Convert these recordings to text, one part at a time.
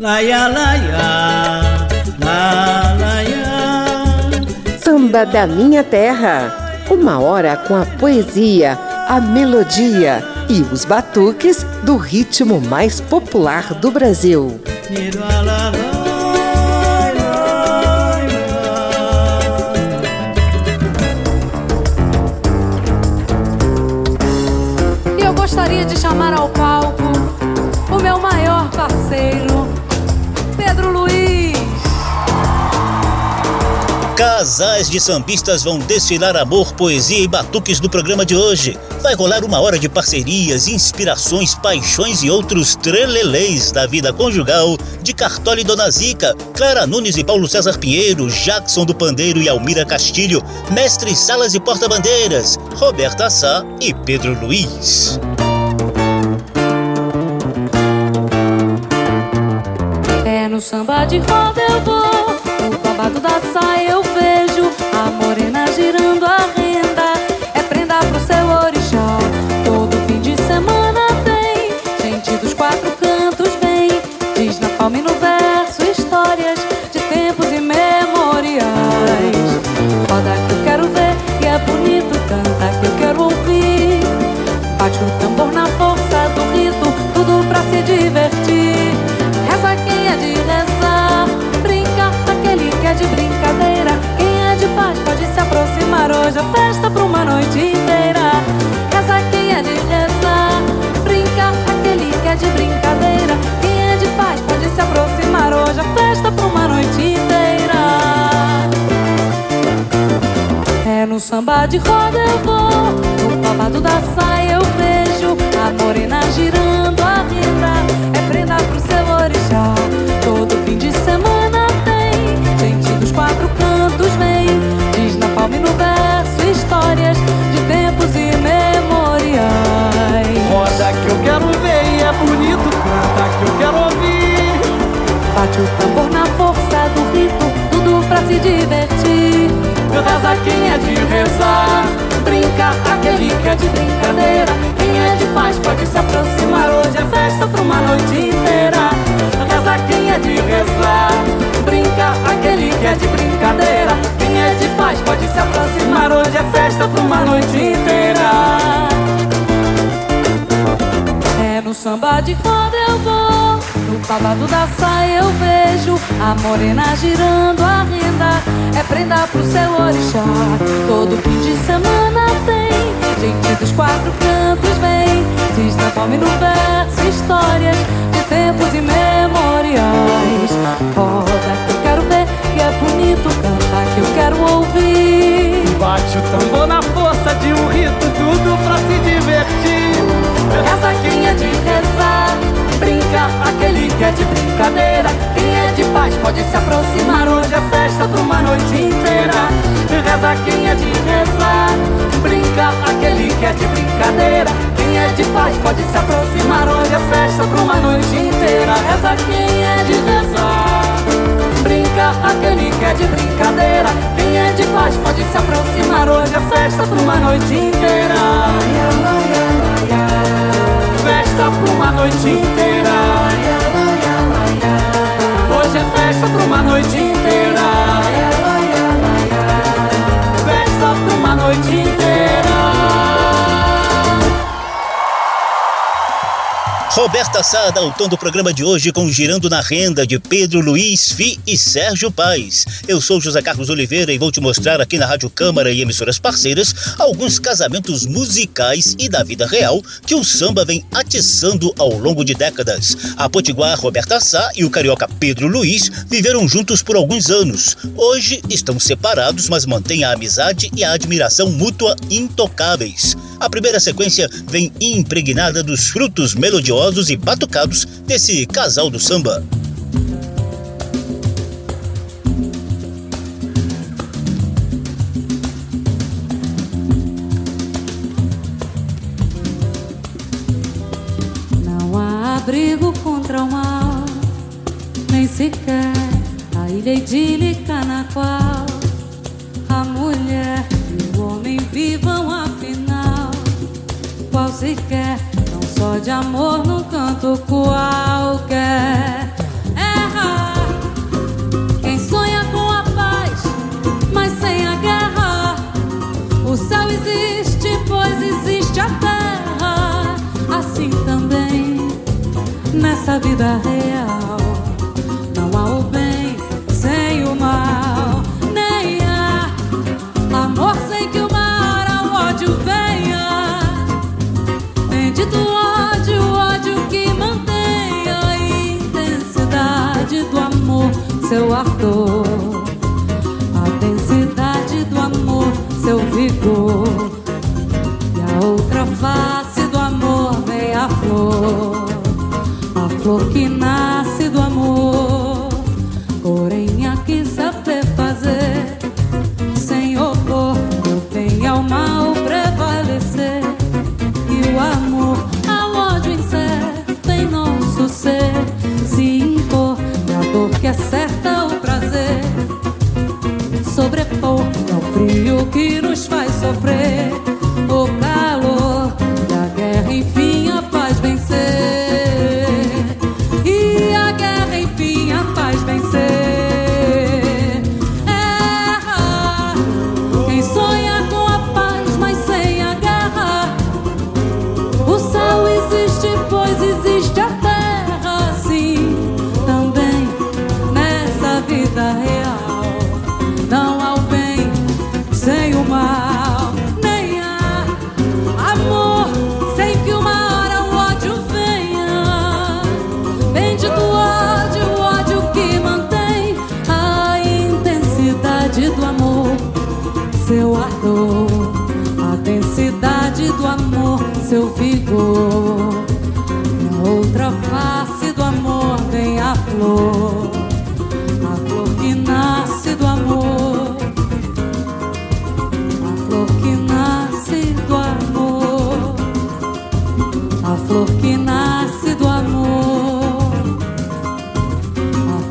Laia, laia, la, laia. Samba da Minha Terra. Uma hora com a poesia, a melodia e os batuques do ritmo mais popular do Brasil. E eu gostaria de chamar ao palco o meu maior parceiro, Casais de sambistas vão desfilar amor, poesia e batuques no programa de hoje. Vai rolar uma hora de parcerias, inspirações, paixões e outros trelelês da vida conjugal de Cartola e Dona Zica, Clara Nunes e Paulo César Pinheiro, Jackson do Pandeiro e Almira Castilho, Mestre Salas e Porta-Bandeiras, Roberta Sá e Pedro Luiz. É no samba de roda eu vou, no babado da saia eu se aproximar hoje, a festa pra uma noite inteira. É no samba de roda eu vou, no babado da saia eu vejo a morena girando Bate o tambor na força do rito, tudo pra se divertir. Reza quem é de rezar, brinca aquele que é de brincadeira. Quem é de paz pode se aproximar, hoje é festa pra uma noite inteira. Reza quem é de rezar, brinca aquele que é de brincadeira. Quem é de paz pode se aproximar, hoje é festa pra uma noite inteira. É no samba de roda eu vou, no babado da saia eu vejo a morena girando a renda. É prenda pro seu orixá. Todo fim de semana tem gente dos quatro cantos vem. Diz na palma e no verso histórias de tempos imemoriais. Roda que eu quero ver e é bonito cantar que eu quero ouvir. Bate o tambor na força de um rito, tudo pra se divertir. Quem é de rezar, Brinca aquele que é de brincadeira. Quem é de paz pode se aproximar. Hoje é festa pra uma noite inteira. Reza quem é de rezar. Brinca aquele que é de brincadeira. Quem é de paz pode se aproximar. Hoje é festa pra uma noite inteira. Reza quem é de rezar. Brinca aquele que é de brincadeira. Quem é de paz pode se aproximar. Hoje é festa pra uma noite inteira. Festa pra uma noite inteira. Roberta Sá dá o tom do programa de hoje com Girando na Renda de Pedro Luiz Fi e Sérgio Paz. Eu sou José Carlos Oliveira e vou te mostrar aqui na Rádio Câmara e emissoras parceiras alguns casamentos musicais e da vida real que o samba vem atiçando ao longo de décadas. A potiguar Roberta Sá e o carioca Pedro Luiz viveram juntos por alguns anos. Hoje estão separados, mas mantêm a amizade e a admiração mútua intocáveis. A primeira sequência vem impregnada dos frutos melodiosos e batucados desse casal do samba. Não há abrigo contra o mal, nem sequer a ilha idílica na qual a mulher e o homem vivam afinal. Qual sequer, só de amor num canto qualquer. Erra quem sonha com a paz, mas sem a guerra. O céu existe, pois existe a terra. Assim também nessa vida real.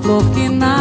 Flor que nasce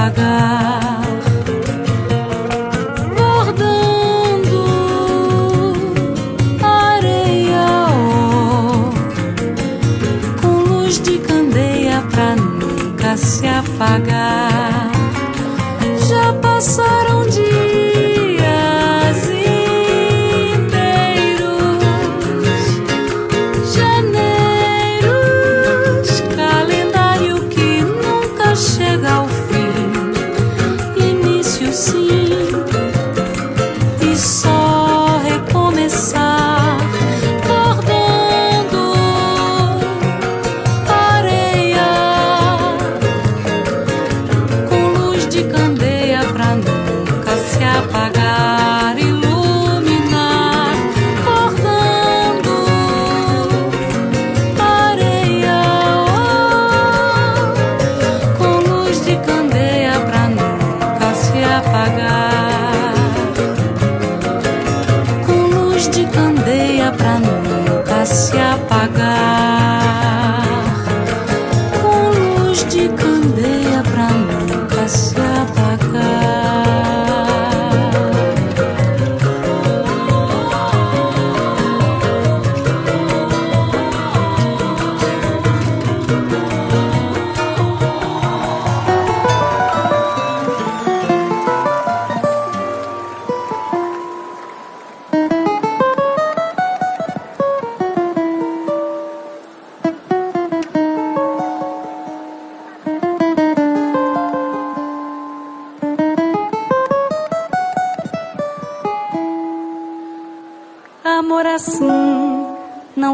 apagar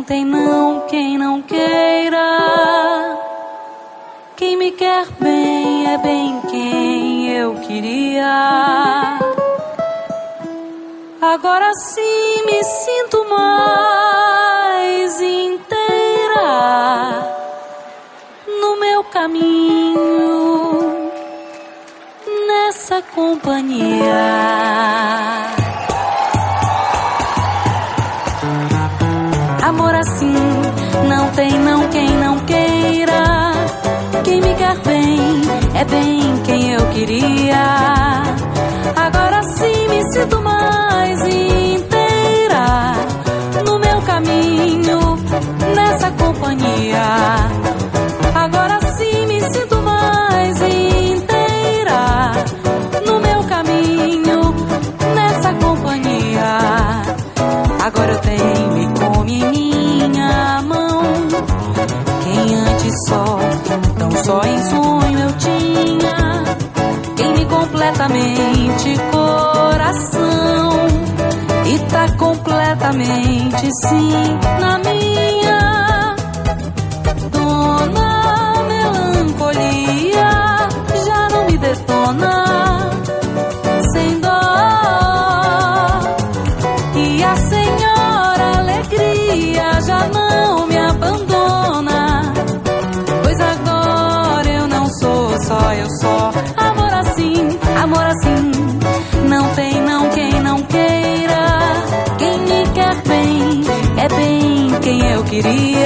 tem não quem não queira. Quem me quer bem é bem quem eu queria. Agora sim me sinto mais inteira no meu caminho, nessa companhia. Não tem não quem não queira. Quem me quer bem é bem quem eu queria. Agora sim me sinto mais inteira no meu caminho, nessa companhia. Agora sim me sinto mais inteira no meu caminho, nessa companhia. Agora eu tenho completamente coração. E tá completamente sim na minha. Dona melancolia já não me detona. Sem dó. E a senhora alegria já não me abandona. Pois agora eu não sou só eu só. Amor assim. Não tem não quem não queira. Quem me quer bem é bem quem eu queria.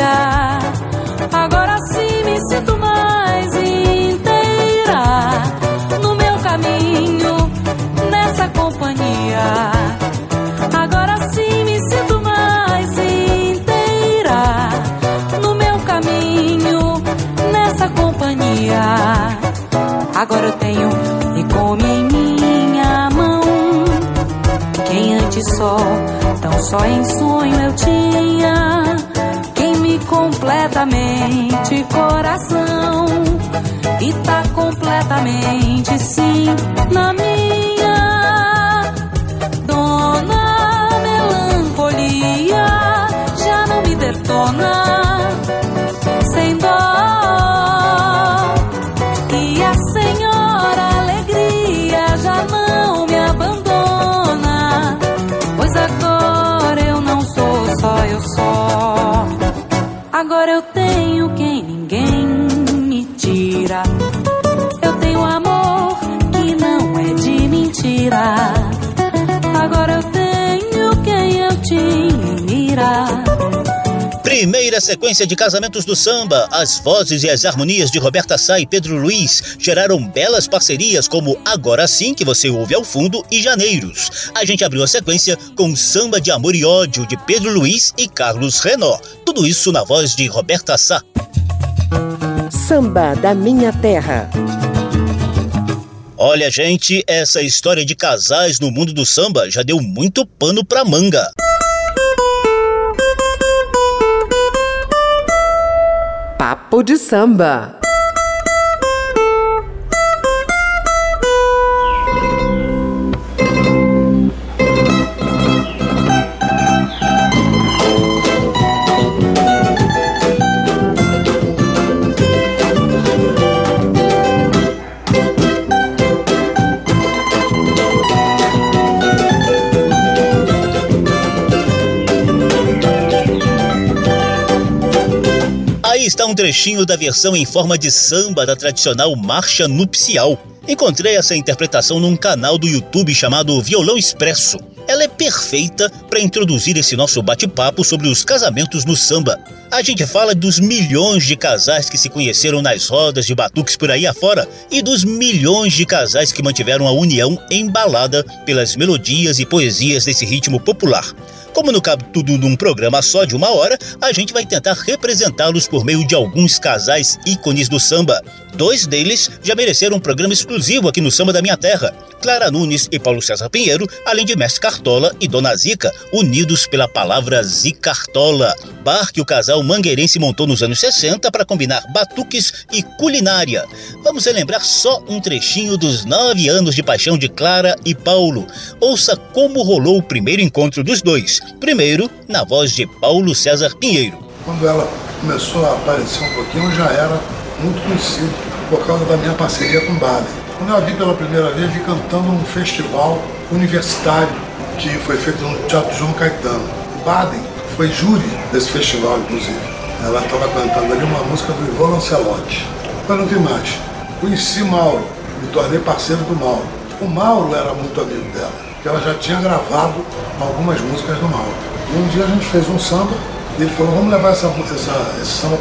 Só em sonho eu tinha. Quem me completamente coração. E tá completamente sim na minha. Primeira sequência de casamentos do samba, as vozes e as harmonias de Roberta Sá e Pedro Luiz geraram belas parcerias como Agora Sim, que você ouve ao fundo, e Janeiros. A gente abriu a sequência com Samba de Amor e Ódio de Pedro Luiz e Carlos Renó. Tudo isso na voz de Roberta Sá. Samba da Minha Terra. Olha, gente, essa história de casais no mundo do samba já deu muito pano pra manga. Papo de samba. Está um trechinho da versão em forma de samba da tradicional marcha nupcial. Encontrei essa interpretação num canal do YouTube chamado Violão Expresso. Ela é perfeita para introduzir esse nosso bate-papo sobre os casamentos no samba. A gente fala dos milhões de casais que se conheceram nas rodas de batuques por aí afora e dos milhões de casais que mantiveram a união embalada pelas melodias e poesias desse ritmo popular. Como não cabe tudo num programa só de uma hora, a gente vai tentar representá-los por meio de alguns casais ícones do samba. Dois deles já mereceram um programa exclusivo aqui no Samba da Minha Terra. Clara Nunes e Paulo César Pinheiro, além de Mestre Cartola e Dona Zica, unidos pela palavra Zicartola. Bar que o casal mangueirense montou nos anos 60 para combinar batuques e culinária. Vamos relembrar só um trechinho dos nove anos de paixão de Clara e Paulo. Ouça como rolou o primeiro encontro dos dois. Primeiro, na voz de Paulo César Pinheiro. Quando ela começou a aparecer um pouquinho, eu já era muito conhecido por causa da minha parceria com Baden. Quando eu a vi pela primeira vez, vi cantando num festival universitário que foi feito no Teatro João Caetano. Baden foi júri desse festival, inclusive. Ela estava cantando ali uma música do Ivan Lancelotti. Eu não vi mais. Conheci Mauro, me tornei parceiro do Mauro. O Mauro era muito amigo dela, porque ela já tinha gravado algumas músicas do Mauro. E um dia a gente fez um samba e ele falou, vamos levar essa, essa, esse samba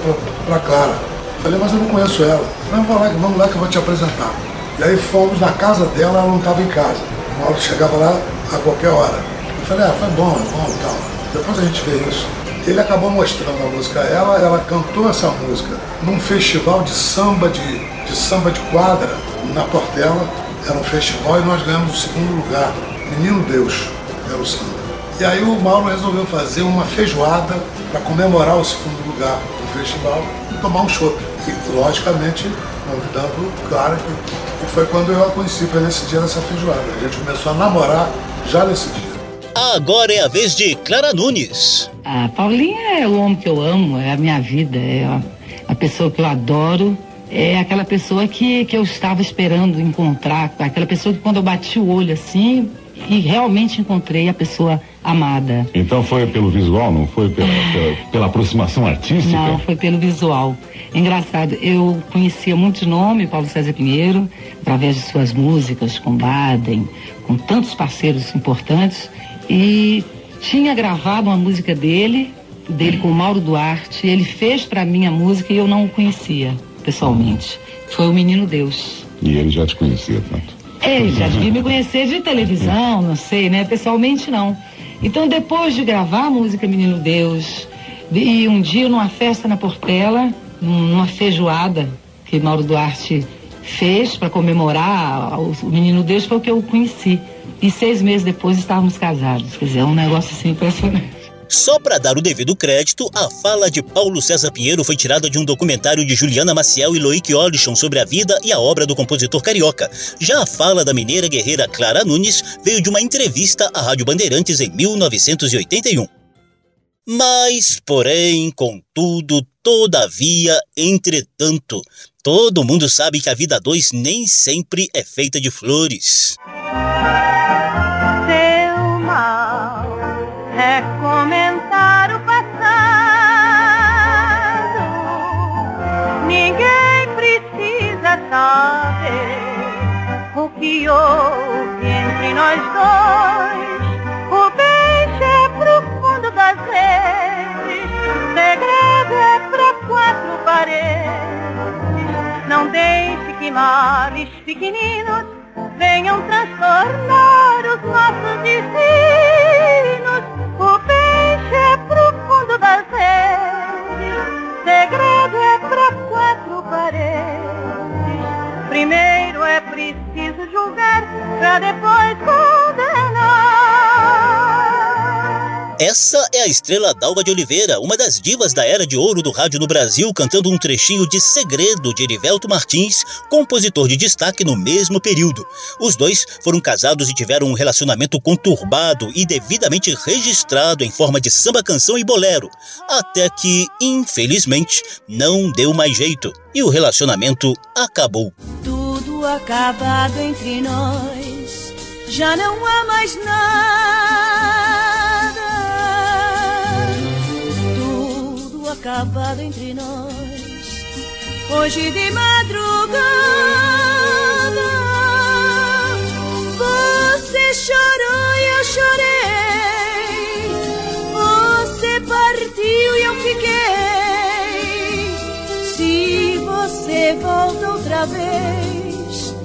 para Clara. Falei, mas eu não conheço ela. Não, vamos lá, vamos lá que eu vou te apresentar. E aí fomos na casa dela, ela não estava em casa. O Mauro chegava lá a qualquer hora. Eu falei, ah, foi bom, é bom e tal. Depois a gente vê isso. Ele acabou mostrando a música a ela, ela cantou essa música num festival de samba de, de samba de quadra na Portela. Era um festival e nós ganhamos o segundo lugar. Menino Deus era o samba. E aí o Mauro resolveu fazer uma feijoada para comemorar o segundo lugar do festival e tomar um chopp. E logicamente convidando Clara, que, que foi quando eu a conheci, foi nesse dia dessa feijoada. A gente começou a namorar já nesse dia. Agora é a vez de Clara Nunes. A Paulinha é o homem que eu amo, é a minha vida, é a, a pessoa que eu adoro. É aquela pessoa que, que eu estava esperando encontrar, aquela pessoa que quando eu bati o olho assim, e realmente encontrei a pessoa amada. Então foi pelo visual, não foi pela, pela, pela aproximação artística? Não, foi pelo visual. Engraçado, eu conhecia muito de nome Paulo César Pinheiro, através de suas músicas com Baden, com tantos parceiros importantes, e tinha gravado uma música dele, dele com o Mauro Duarte. Ele fez para mim a música e eu não o conhecia pessoalmente. Foi o Menino Deus. E ele já te conhecia tanto? Ele já devia me conhecer de televisão, não sei, né? Pessoalmente não. Então depois de gravar a música Menino Deus, e um dia numa festa na Portela, numa feijoada que Mauro Duarte fez para comemorar o Menino Deus, foi o que eu conheci. E seis meses depois estávamos casados. Quer dizer, é um negócio assim impressionante. Só para dar o devido crédito, a fala de Paulo César Pinheiro foi tirada de um documentário de Juliana Maciel e Loic Olichon sobre a vida e a obra do compositor carioca. Já a fala da mineira guerreira Clara Nunes veio de uma entrevista à Rádio Bandeirantes em 1981. Mas, porém, contudo, todavia, entretanto, todo mundo sabe que a vida dois nem sempre é feita de flores. Que houve entre nós dois. O beijo é profundo das vezes, segredo é pra quatro paredes. Não deixe que males pequeninos venham transtornar os nossos destinos. O peixe é profundo das redes, segredo é pra quatro paredes. Primeiro é preciso julgar, pra depois condenar. Essa é a estrela Dalva de Oliveira, uma das divas da era de ouro do rádio no Brasil, cantando um trechinho de Segredo de Erivelto Martins, compositor de destaque no mesmo período. Os dois foram casados e tiveram um relacionamento conturbado e devidamente registrado em forma de samba-canção e bolero, até que, infelizmente, não deu mais jeito e o relacionamento acabou. Tudo acabado entre nós, já não há mais nada. Acabado entre nós, hoje de madrugada. Você chorou e eu chorei. Você partiu e eu fiquei. Se você volta outra vez,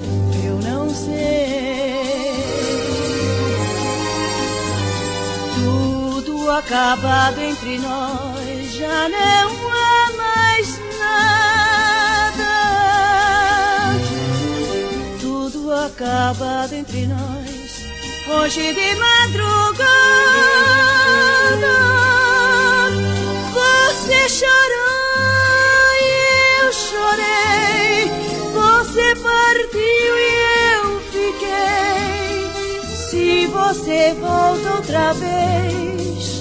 eu não sei. Tudo acabado entre nós, já não há mais nada. Tudo acaba entre nós, hoje de madrugada. Você chorou e eu chorei, você partiu e eu fiquei. Se você volta outra vez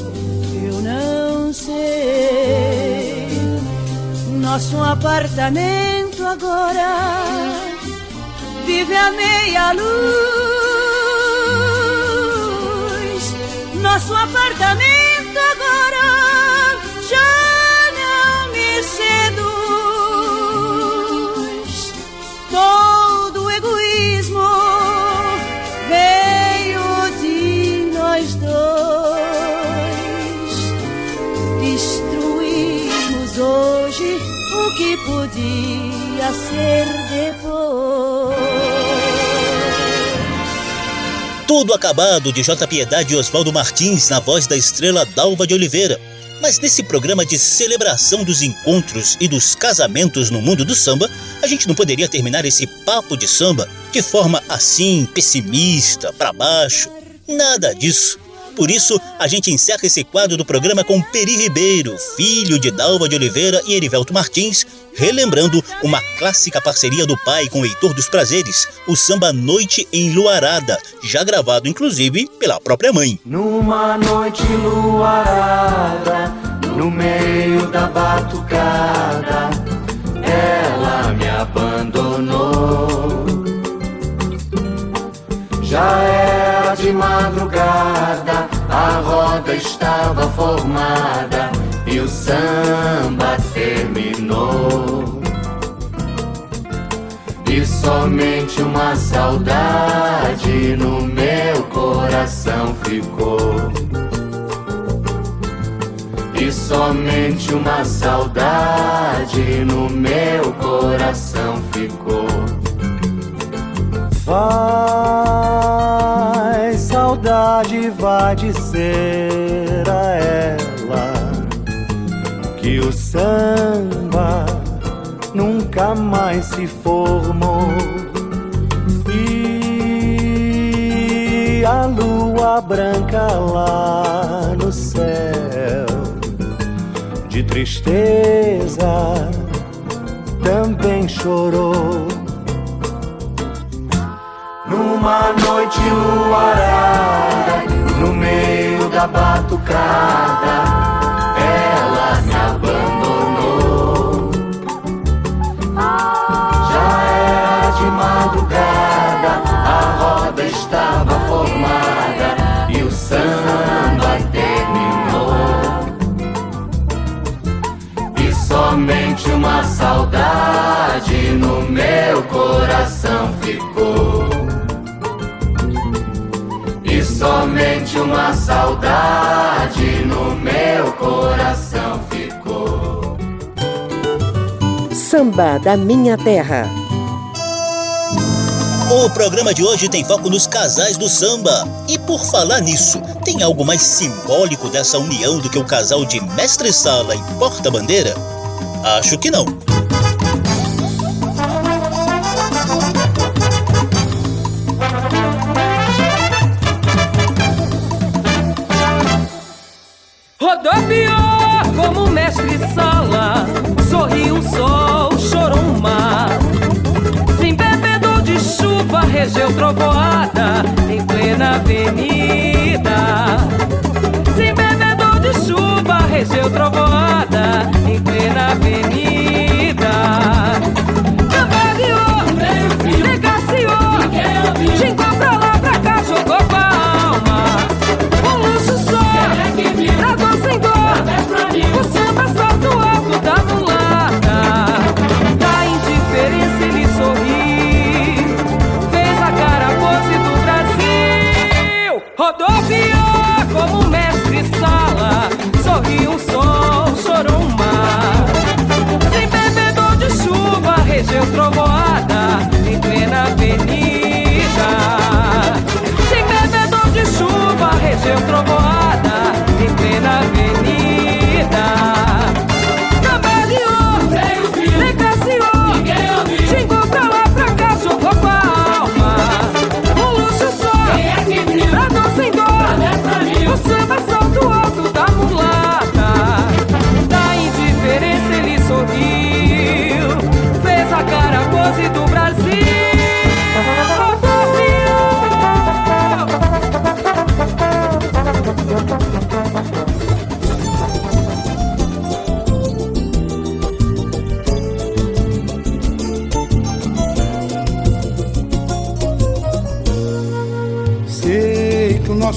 nosso apartamento agora vive a meia luz. Nosso apartamento podia ser depois. Tudo Acabado, de J. Piedade e Oswaldo Martins, na voz da estrela Dalva de Oliveira. Mas nesse programa de celebração dos encontros e dos casamentos no mundo do samba, a gente não poderia terminar esse papo de samba de forma assim, pessimista, para baixo. Nada disso. Por isso, a gente encerra esse quadro do programa com Peri Ribeiro, filho de Dalva de Oliveira e Erivelto Martins, relembrando uma clássica parceria do pai com o Heitor dos Prazeres, o samba Noite em Luarada, já gravado inclusive pela própria mãe. Numa noite luarada, no meio da batucada, ela me abandonou. Já era madrugada, a roda estava formada e o samba terminou. E somente uma saudade no meu coração ficou. E somente uma saudade no meu coração ficou. Vai, saudade vai dizer a ela que o samba nunca mais se formou e a lua branca lá no céu de tristeza também chorou. Numa noite luarada, no meio da batucada, ela me abandonou. Já era de madrugada, a roda estava formada e o samba terminou. E somente uma saudade no meu coração ficou. Uma saudade no meu coração ficou. Samba da Minha Terra. O programa de hoje tem foco nos casais do samba. E por falar nisso, tem algo mais simbólico dessa união do que o casal de mestre-sala e porta-bandeira? Acho que não. Rodopiou como mestre sala, sorriu o sol, chorou o mar. Se embebedou de chuva, regeu trovoada em plena avenida. Se embebedou de chuva, regeu trovoada em plena avenida. Cambaleou, negaciou, xingou pra desceu trovoada em plena avenida.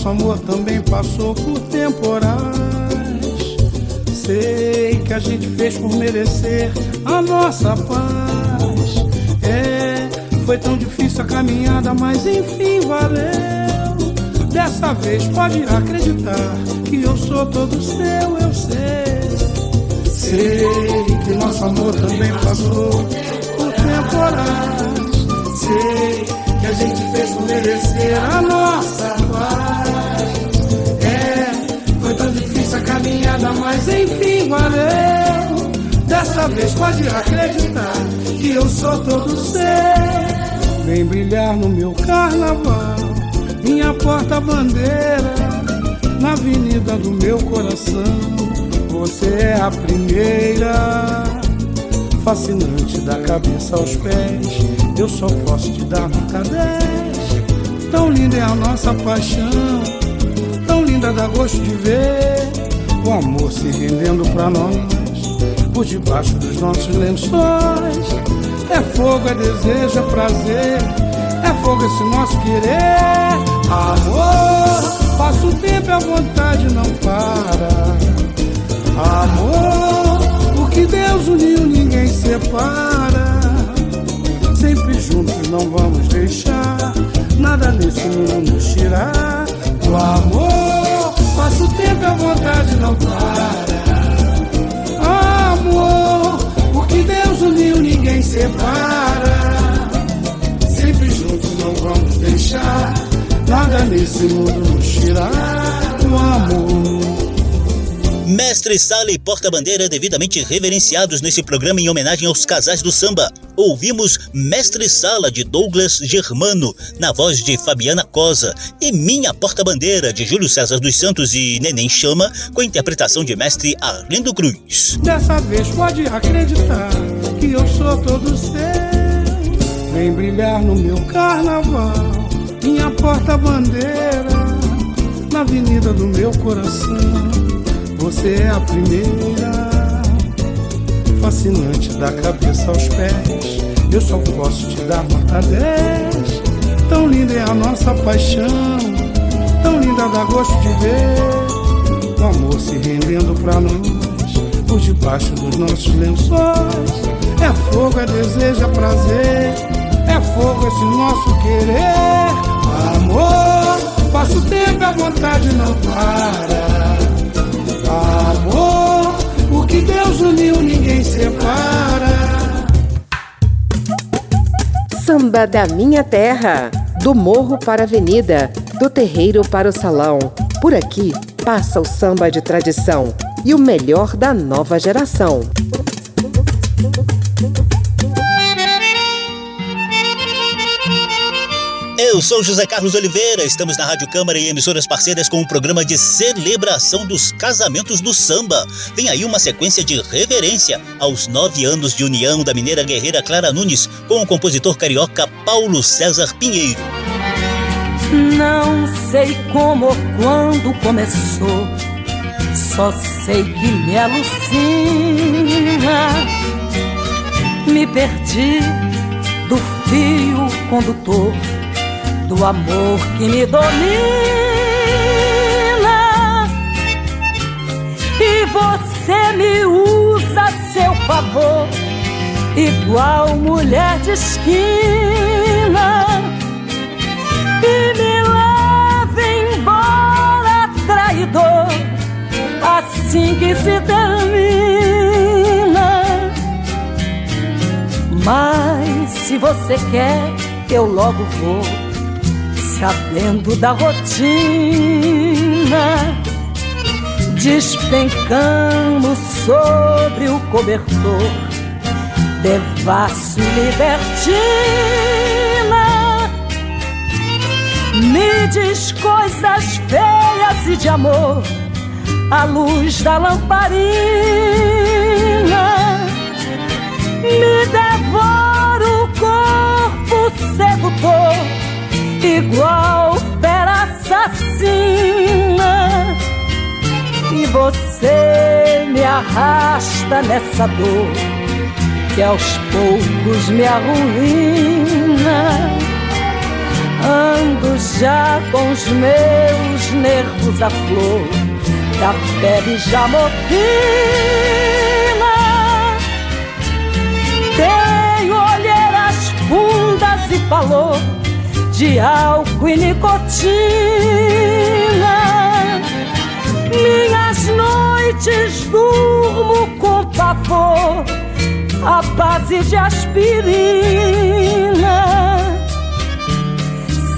Nosso amor também passou por temporais. Sei que a gente fez por merecer a nossa paz. É, foi tão difícil a caminhada, mas enfim valeu. Dessa vez pode acreditar que eu sou todo seu, eu sei. Sei que nosso amor também passou por temporais. Sei que a gente fez por merecer a nossa paz. Tão difícil a caminhada, mas enfim valeu. Dessa vez pode acreditar que eu sou todo seu. Vem brilhar no meu carnaval, minha porta-bandeira, na avenida do meu coração. Você é a primeira, fascinante da cabeça aos pés eu só posso te dar nota 10. Tão linda é a nossa paixão, linda dá gosto de ver o amor se rendendo pra nós, por debaixo dos nossos lençóis. É fogo, é desejo, é prazer, é fogo esse nosso querer. Amor, passa o tempo e a vontade não para. Amor, o que Deus uniu ninguém separa sempre juntos não vamos deixar nada nesse mundo nos tirar do amor. Passa o tempo a vontade não para. Amor, o que Deus uniu ninguém separa. Sempre juntos não vamos deixar nada nesse mundo nos tirar amor. Mestre Sala e Porta-Bandeira devidamente reverenciados nesse programa em homenagem aos casais do samba. Ouvimos Mestre Sala de Douglas Germano, na voz de Fabiana Cosa, e Minha Porta-Bandeira de Júlio César dos Santos e Neném Chama, com a interpretação de Mestre Arlindo Cruz. Dessa vez pode acreditar que eu sou todo seu. Vem brilhar no meu carnaval, minha porta-bandeira, na avenida do meu coração você é a primeira, fascinante da cabeça aos pés. Eu só posso te dar nota 10. Tão linda é a nossa paixão, tão linda dá gosto de ver o amor se rendendo pra nós, por debaixo dos nossos lençóis. É fogo, é desejo, é prazer, é fogo esse nosso querer. Amor, passa o tempo a vontade não para. Amor, o que Deus uniu ninguém separa. Samba da minha terra, do morro para a avenida, do terreiro para o salão. Por aqui passa o samba de tradição e o melhor da nova geração. Eu sou José Carlos Oliveira, estamos na Rádio Câmara e emissoras parceiras com o um programa de celebração dos casamentos do samba. Vem aí uma sequência de reverência aos nove anos de união da mineira guerreira Clara Nunes com o compositor carioca Paulo César Pinheiro. Não sei como ou quando começou, só sei que me alucina. Me perdi do fio condutor do amor que me domina. E você me usa a seu favor, igual mulher de esquina. E me leva embora, traidor, assim que se termina. Mas se você quer, eu logo vou sabendo da rotina, despencamos sobre o cobertor, devasso libertina. Me diz coisas feias e de amor, à luz da lamparina. Me devora o corpo sedutor igual fera assassina. E você me arrasta nessa dor que aos poucos me arruína. Ando já com os meus nervos à flor, da pele já morfina. Tenho olheiras fundas e falou de álcool e nicotina. Minhas noites durmo com pavor, a base de aspirina.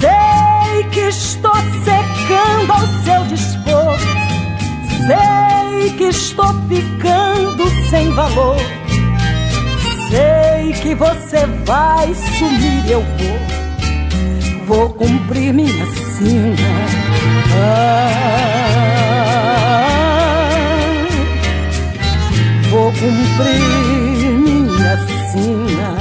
Sei que estou secando ao seu dispor. Sei que estou ficando sem valor. Sei que você vai sumir, eu vou. Vou cumprir minha sina. Ah, vou cumprir minha sina.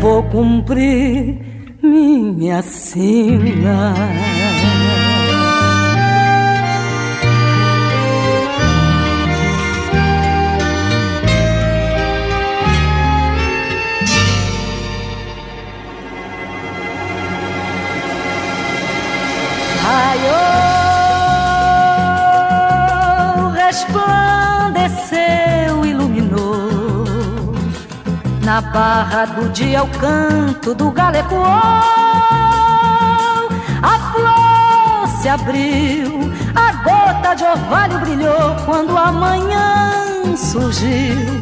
vou cumprir minha sina. Raiou, resplandeceu, iluminou. Na barra do dia o canto do galego A flor se abriu, a gota de orvalho brilhou quando a manhã surgiu.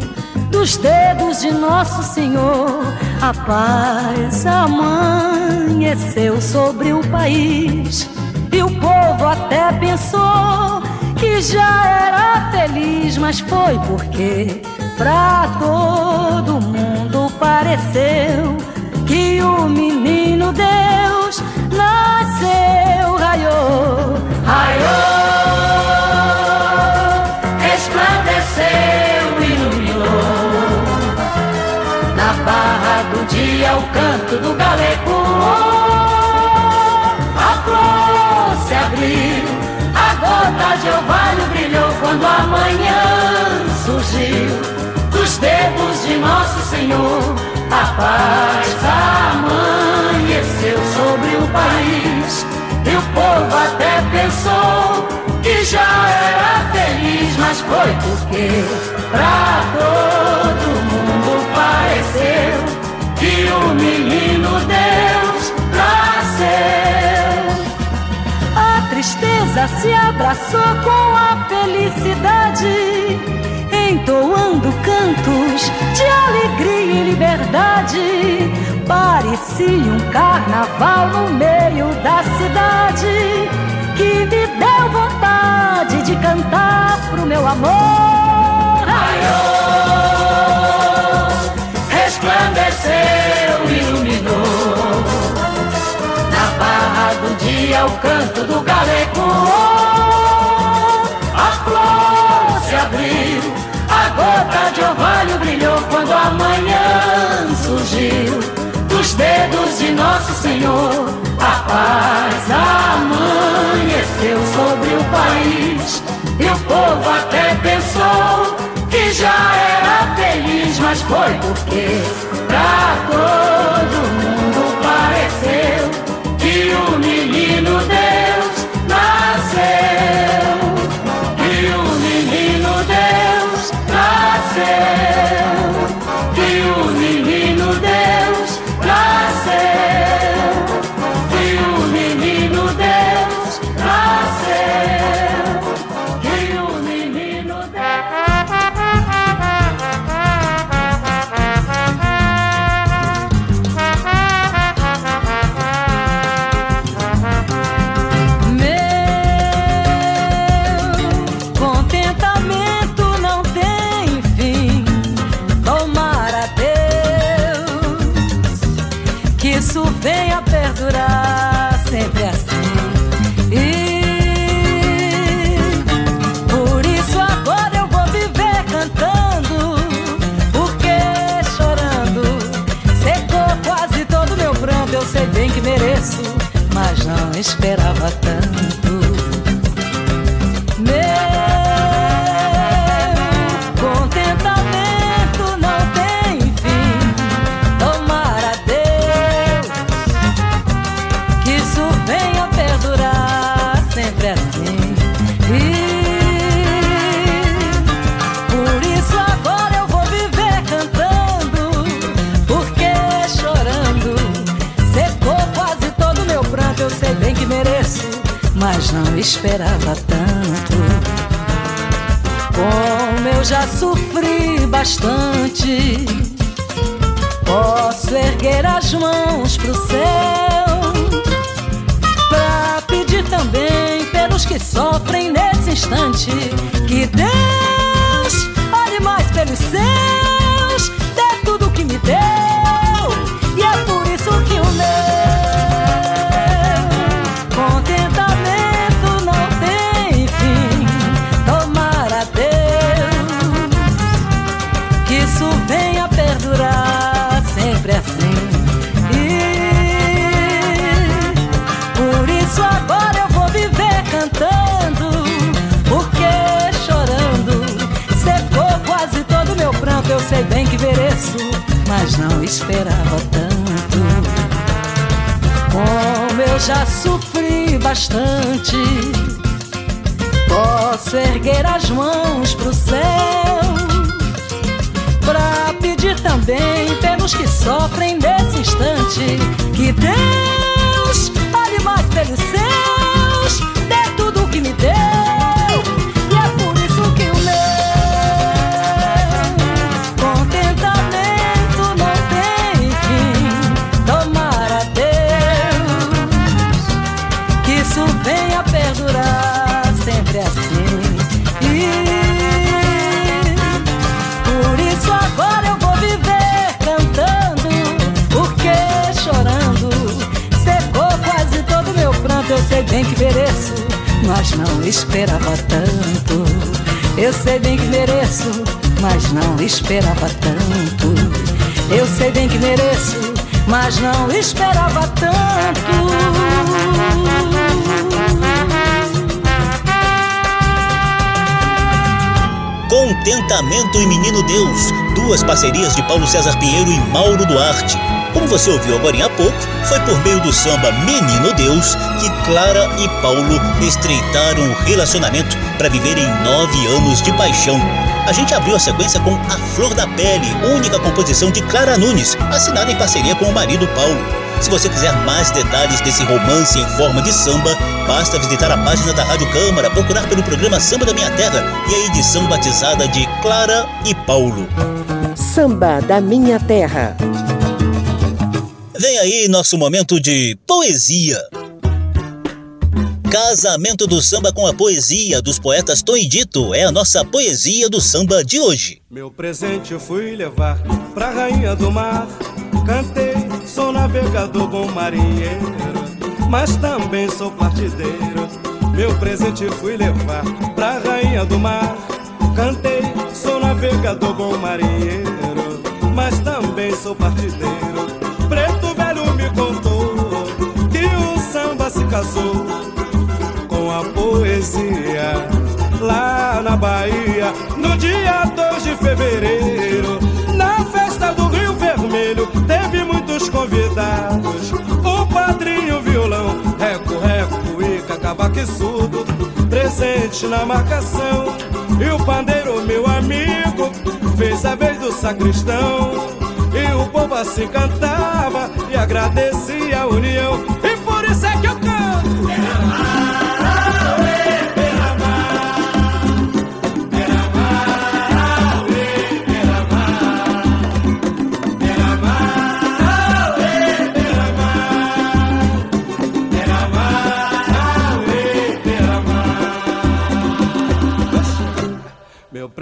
Dos dedos de Nosso Senhor. A paz amanheceu sobre o país e o povo até pensou que já era feliz, mas foi porque pra todo mundo pareceu que o menino Deus nasceu, raiou, raiou, resplandeceu, iluminou. Na barra do dia o canto do galego, gota de orvalho brilhou quando a manhã surgiu dos dedos de Nosso Senhor. A paz amanheceu sobre o país e o povo até pensou que já era feliz, mas foi porque pra todo mundo pareceu que o menino Deus tristeza se abraçou com a felicidade entoando cantos de alegria e liberdade. Parecia um carnaval no meio da cidade que me deu vontade de cantar pro meu amor. Raiou, resplandeceu, dia o canto do galego. A flor se abriu a gota de orvalho brilhou quando a manhã surgiu dos dedos de Nosso Senhor. A paz amanheceu sobre o país e o povo até pensou que já era feliz, mas foi porque pra todo mundo nasceu, esperava tanto. Não esperava tanto. Como eu já sofri bastante, posso erguer as mãos pro céu pra pedir também pelos que sofrem nesse instante. Que Deus olhe mais pelos seus, dê tudo que me deu mas não esperava tanto. Como eu já sofri bastante, posso erguer as mãos pro céu pra pedir também pelos que sofrem nesse instante que Deus olhe mais pelos seus, dê tudo o que me deu. Mas não esperava tanto. Eu sei bem que mereço, mas não esperava tanto. Eu sei bem que mereço, mas não esperava tanto. Contentamento e Menino Deus, duas parcerias de Paulo César Pinheiro e Mauro Duarte. Como você ouviu agora há pouco, foi por meio do samba Menino Deus que Clara e Paulo estreitaram o relacionamento para viverem nove anos de paixão. A gente abriu a sequência com A Flor da Pele, única composição de Clara Nunes, assinada em parceria com o marido Paulo. Se você quiser mais detalhes desse romance em forma de samba, basta visitar a página da Rádio Câmara, procurar pelo programa Samba da Minha Terra e a edição batizada de Clara e Paulo. Samba da Minha Terra. Vem aí nosso momento de poesia. Casamento do samba com a poesia dos poetas Tom e Dito é a nossa poesia do samba de hoje. Meu presente eu fui levar pra rainha do mar. Cantei, sou navegador, bom marinheiro, mas também sou partideiro. Meu presente eu fui levar pra rainha do mar. Cantei, sou navegador, bom marinheiro, mas também sou partideiro. Casou com a poesia lá na Bahia, no dia 2 de fevereiro, na festa do Rio Vermelho, teve muitos convidados. O padrinho violão, reco, reco e cacavaqueçudo, presente na marcação. E o pandeiro, meu amigo, fez a vez do sacristão. E o povo assim cantava e agradecia a união. E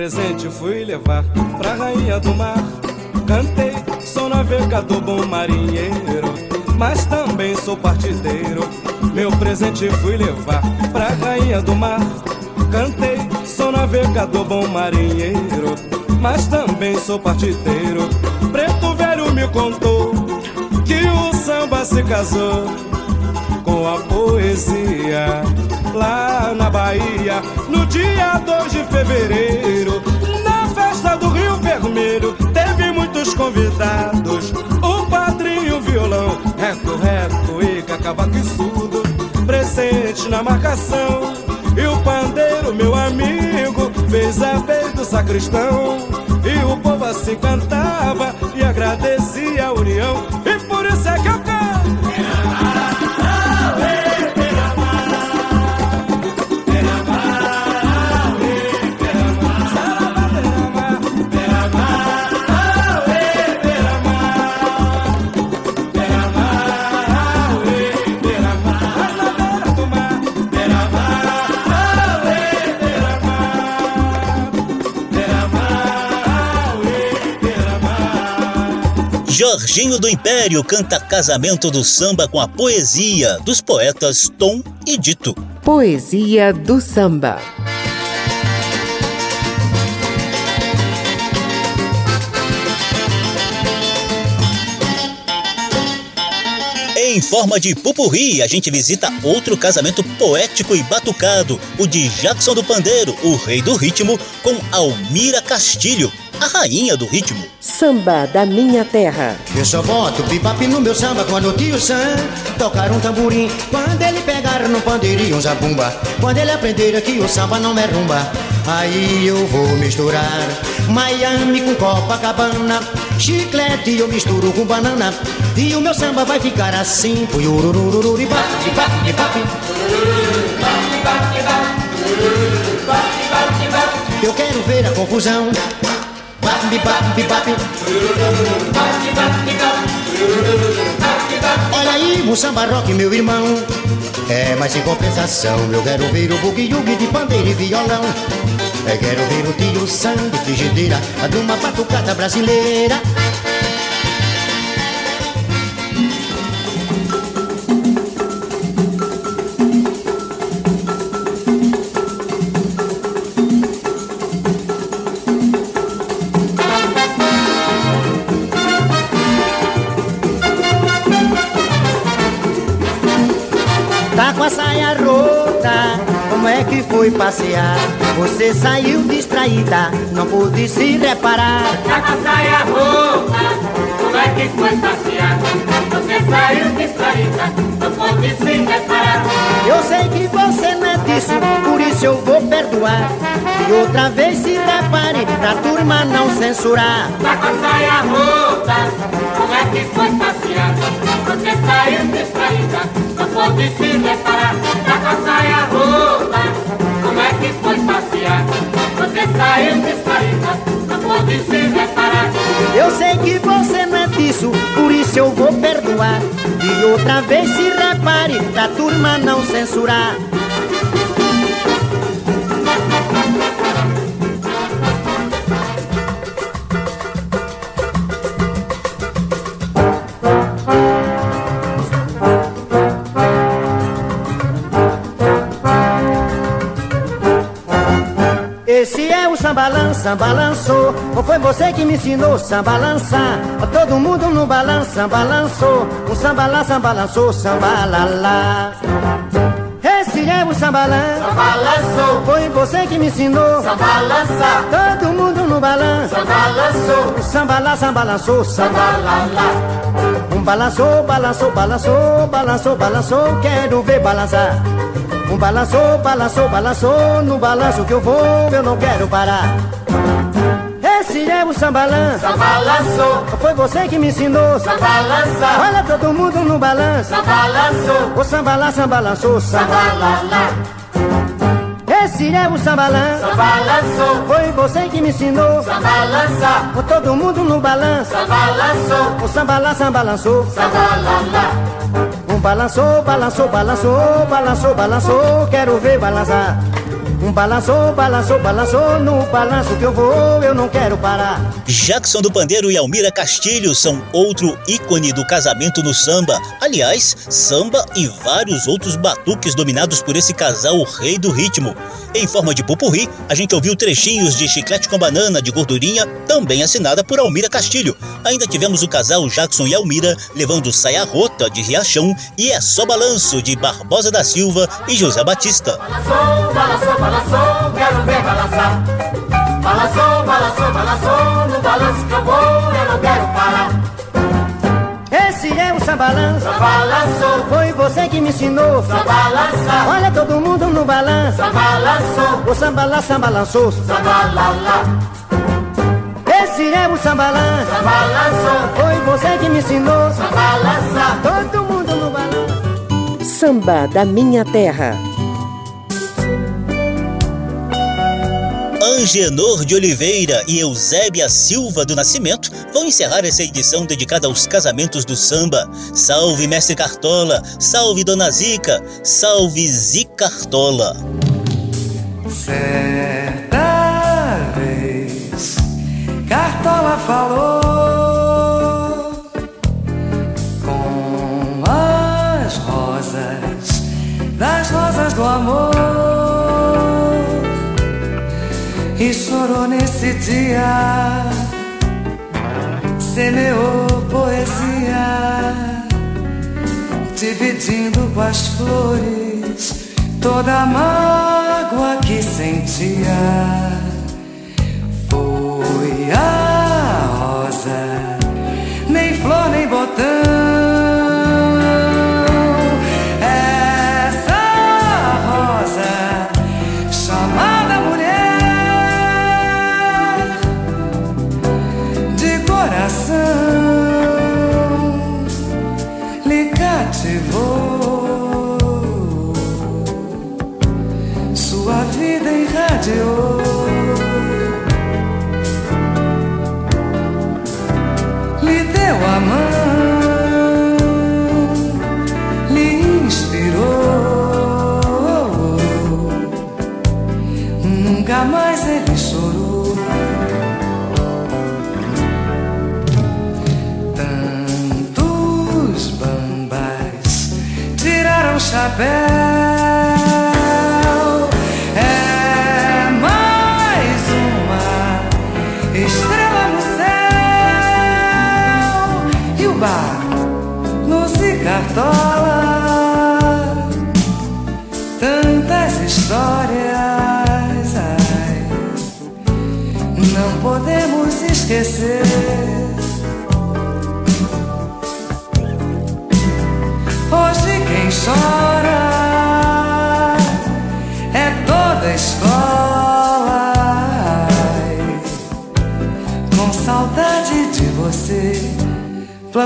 presente fui levar pra rainha do mar. Cantei, sou navegador, bom marinheiro, mas também sou partideiro. Meu presente fui levar pra rainha do mar. Cantei, sou navegador, bom marinheiro, mas também sou partideiro. Preto velho me contou que o samba se casou com a poesia lá na Bahia, no dia 2 de fevereiro, na festa do Rio Vermelho, teve muitos convidados. O padrinho violão, reto, reto e cacavaquissudo, presente na marcação. E o pandeiro, meu amigo, fez a vez do sacristão. E o povo assim cantava e agradecia a união. E por isso é que eu canto. Jorginho do Império canta Casamento do Samba com a poesia dos poetas Tom e Dito. Poesia do Samba. Em forma de pupurri, a gente visita outro casamento poético e batucado, o de Jackson do Pandeiro, o rei do ritmo, com Almira Castilho, a rainha do ritmo. Samba da minha terra. Eu só boto bebop no meu samba quando o tio Sam tocar um tamborim. Quando ele pegar no pandeirinho um zabumba. Quando ele aprender que o samba não é rumba. Aí eu vou misturar Miami com Copacabana. Chiclete eu misturo com banana. E o meu samba vai ficar assim. Eu quero ver a confusão Olha aí o samba rock, meu irmão. É, mas em compensação eu quero ver o bugue-yugue de pandeiro e violão. Eu quero ver o tio sangue frigideira de uma batucada brasileira. Foi passear. Você saiu distraída, não pude se reparar. Tá com a saia rota, como é que foi passear? Você saiu distraída, não pude se reparar. Eu sei que você não é disso, por isso eu vou perdoar. E outra vez se repare, pra turma não censurar. Tá com a saia rota, como é que foi passear? Você saiu distraída, não pude se reparar. Tá com a saia rota que foi passear. Você saiu distraída, não pode se reparar. Eu sei que você não é disso, por isso eu vou perdoar. E outra vez se repare, pra turma não censurar. Samba samba lançou. Ou foi você que me ensinou samba lançar? Todo mundo no balança, balançou. O samba lá, samba lançou, samba lá lá. Esse é o sambalã, sambalançou. Foi você que me ensinou, sambalança. Todo mundo no. O samba lá, samba lançou, samba lá lá. Um balançou, balançou, balançou, balançou, balançou. Quero ver balançar. Um balançou, balançou, balançou, no balanço que eu vou, eu não quero parar. Esse é o sambalã, sambalançou. Foi você que me ensinou, sambalança. Olha todo mundo no balanço, sambalançou. O sambalá, sambalançou, sambalala. Esse é o sambalã, sambalançou. Foi você que me ensinou, sambalança. Todo mundo no balanço, sambalançou. O sambalá, sambalançou, sambalala. Balançou, balançou, balançou, balançou, balançou, quero ver balançar. Um balançou, balançou, balançou, no balanço que eu vou, eu não quero parar. Jackson do Pandeiro e Almira Castilho são outro ícone do casamento no samba. Aliás, samba e vários outros batuques dominados por esse casal o rei do ritmo. Em forma de pupurri, a gente ouviu trechinhos de Chiclete com Banana de Gordurinha, também assinada por Almira Castilho. Ainda tivemos o casal Jackson e Almira levando Saia Rota de Riachão e É Só Balanço de Barbosa da Silva e José Batista. Balançou, balançou, balançou, quero ver balançar. Balançou, balançou, balançou, no balanço que eu vou, eu não quero parar. Esse é o sambalanço, sambalançou. Foi você que me ensinou, sambalança. Olha todo mundo no balanço, sambalançou. O sambalá, sambalançou, sambalala. Esse é o sambalanço, sambalançou. Foi você que me ensinou, sambalança. Todo mundo no balanço. Samba da minha terra. Angenor de Oliveira e Eusébia Silva do Nascimento vão encerrar essa edição dedicada aos casamentos do samba. Salve Mestre Cartola, salve Dona Zica, salve Zicartola. Certa vez, Cartola falou com as rosas, das rosas do amor. Nesse dia, semeou poesia, dividindo com as flores toda a mágoa que sentia. Foi a rosa, ver.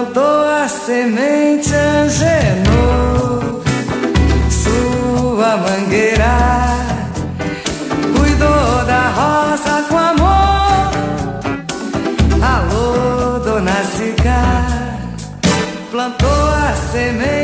Plantou a semente angenou sua mangueira. Cuidou da rosa com amor. Alô, dona Zica, plantou a semente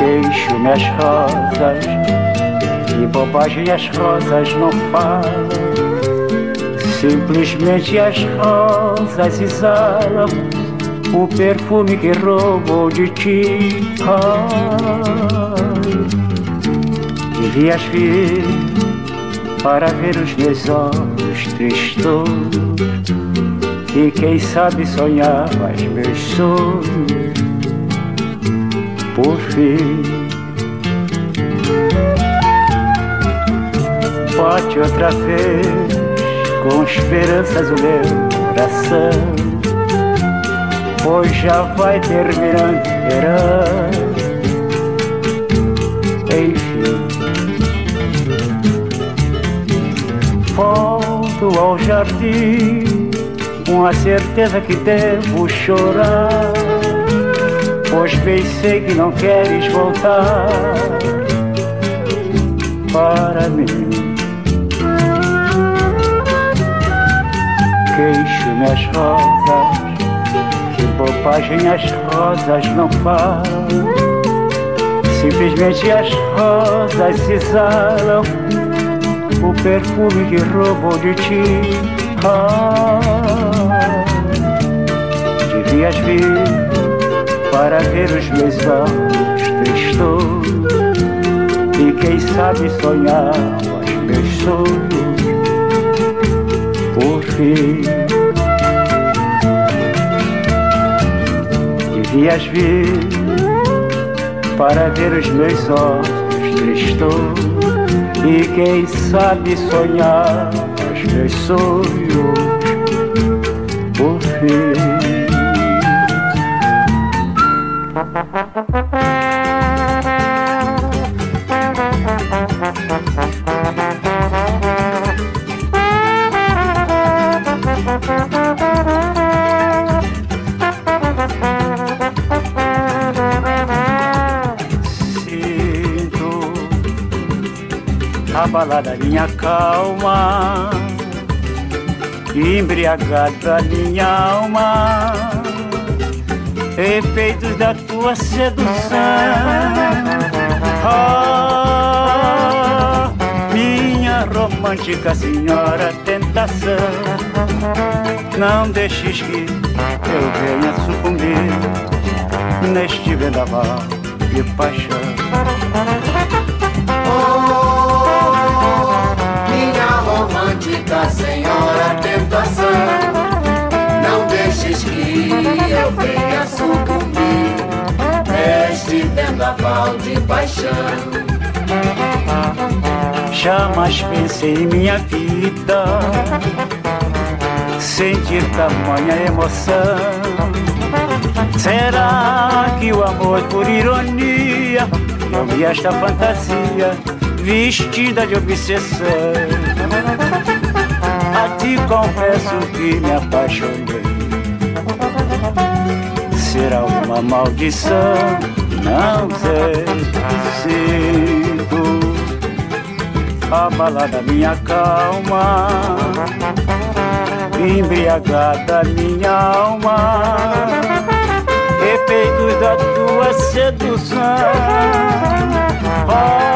Queixo-me as rosas e bobagem as rosas não falam. Simplesmente as rosas exalam o perfume que roubou de ti. Ai, devias vir para ver os meus olhos tristos e quem sabe sonhavas meus sonhos fim. Bate outra vez com esperanças o meu coração, pois já vai terminando verão. Enfim, volto ao jardim com a certeza que devo chorar, pois bem sei que não queres voltar para mim. Queixo-me as rosas, que bobagem as rosas não falam. Simplesmente as rosas exalam o perfume que roubou de ti. Ah, devias vir para ver os meus olhos tristos e quem sabe sonhar os meus sonhos por fim. Devias vir para ver os meus olhos tristos e quem sabe sonhar os meus sonhos abalada minha calma, embriagada minha alma, efeitos da tua sedução. Ah, minha romântica senhora tentação, não deixes que eu venha sucumbir neste vendaval de paixão. Que eu venha sucumbir Neste vendaval de paixão Jamais pensei em minha vida Sentir tamanha emoção Será que o amor por ironia Eu vi esta fantasia vestida de obsessão. A ti confesso que me apaixonei. Será uma maldição, não sei. Sinto abalada minha calma, embriagada minha alma, efeitos da tua sedução. Oh,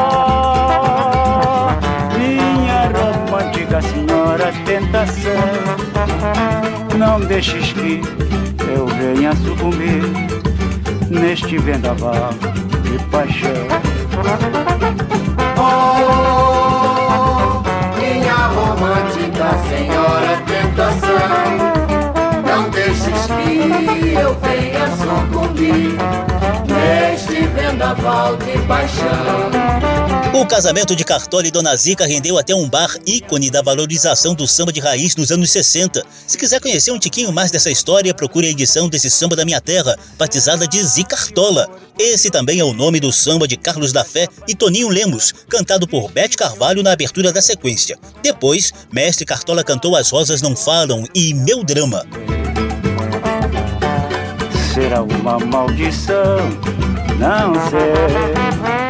senhora tentação. Não deixes que eu venha sucumbir neste vendaval de paixão. Oh, minha romântica senhora tentação. Não deixes que eu venha sucumbir neste vendaval de paixão. O casamento de Cartola e Dona Zica rendeu até um bar ícone da valorização do samba de raiz nos anos 60. Se quiser conhecer um tiquinho mais dessa história, procure a edição desse samba da minha terra, batizada de Zicartola. Esse também é o nome do samba de Carlos da Fé e Toninho Lemos, cantado por Bete Carvalho na abertura da sequência. Depois, Mestre Cartola cantou As Rosas Não Falam e Meu Drama. Será uma maldição, não sei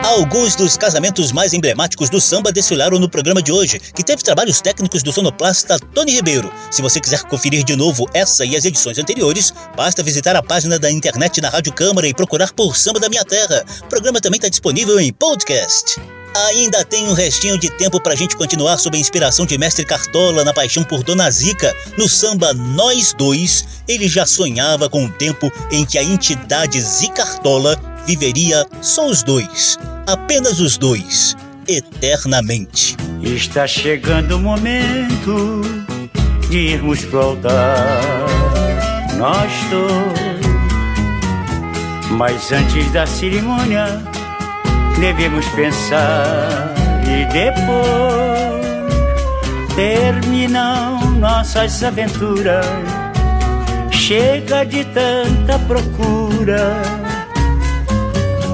Alguns dos casamentos mais emblemáticos do samba desfilaram no programa de hoje, que teve trabalhos técnicos do sonoplasta Tony Ribeiro. Se você quiser conferir de novo essa e as edições anteriores, basta visitar a página da internet na Rádio Câmara e procurar por Samba da Minha Terra. O programa também está disponível em podcast. Ainda tem um restinho de tempo para a gente continuar sob a inspiração de Mestre Cartola na paixão por Dona Zica. No samba Nós Dois, ele já sonhava com o tempo em que a entidade Zicartola viveria só os dois apenas os dois, eternamente. Está chegando o momento de irmos pro altar, nós dois. Mas antes da cerimônia, devemos pensar e depois terminam nossas aventuras. Chega de tanta procura,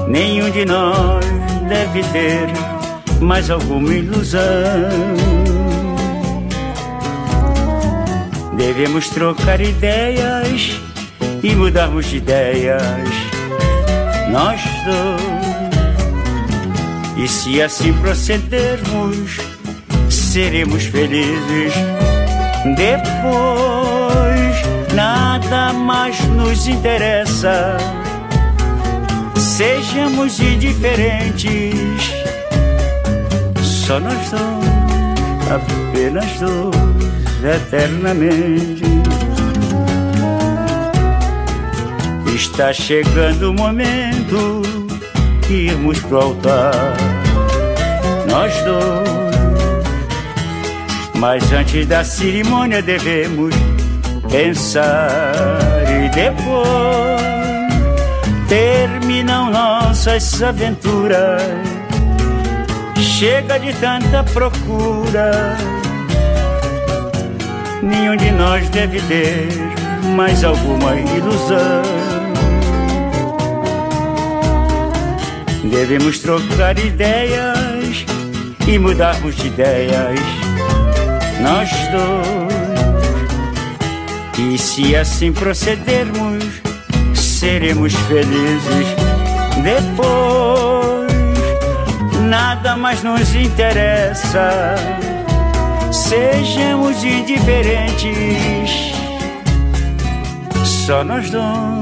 nenhum de nós deve ter mais alguma ilusão. Devemos trocar ideias e mudarmos de ideias, nós dois. E se assim procedermos, seremos felizes. Depois, nada mais nos interessa sejamos indiferentes. Só nós dois, apenas dois, eternamente. Está chegando o momento de irmos pro altar, nós dois. Mas antes da cerimônia devemos pensar e depois terminam nossas aventuras. Chega de tanta procura, nenhum de nós deve ter mais alguma ilusão. Devemos trocar ideias e mudarmos de ideias, nós dois. E se assim procedermos, seremos felizes. Depois, nada mais nos interessa. Sejamos indiferentes, só nós dois,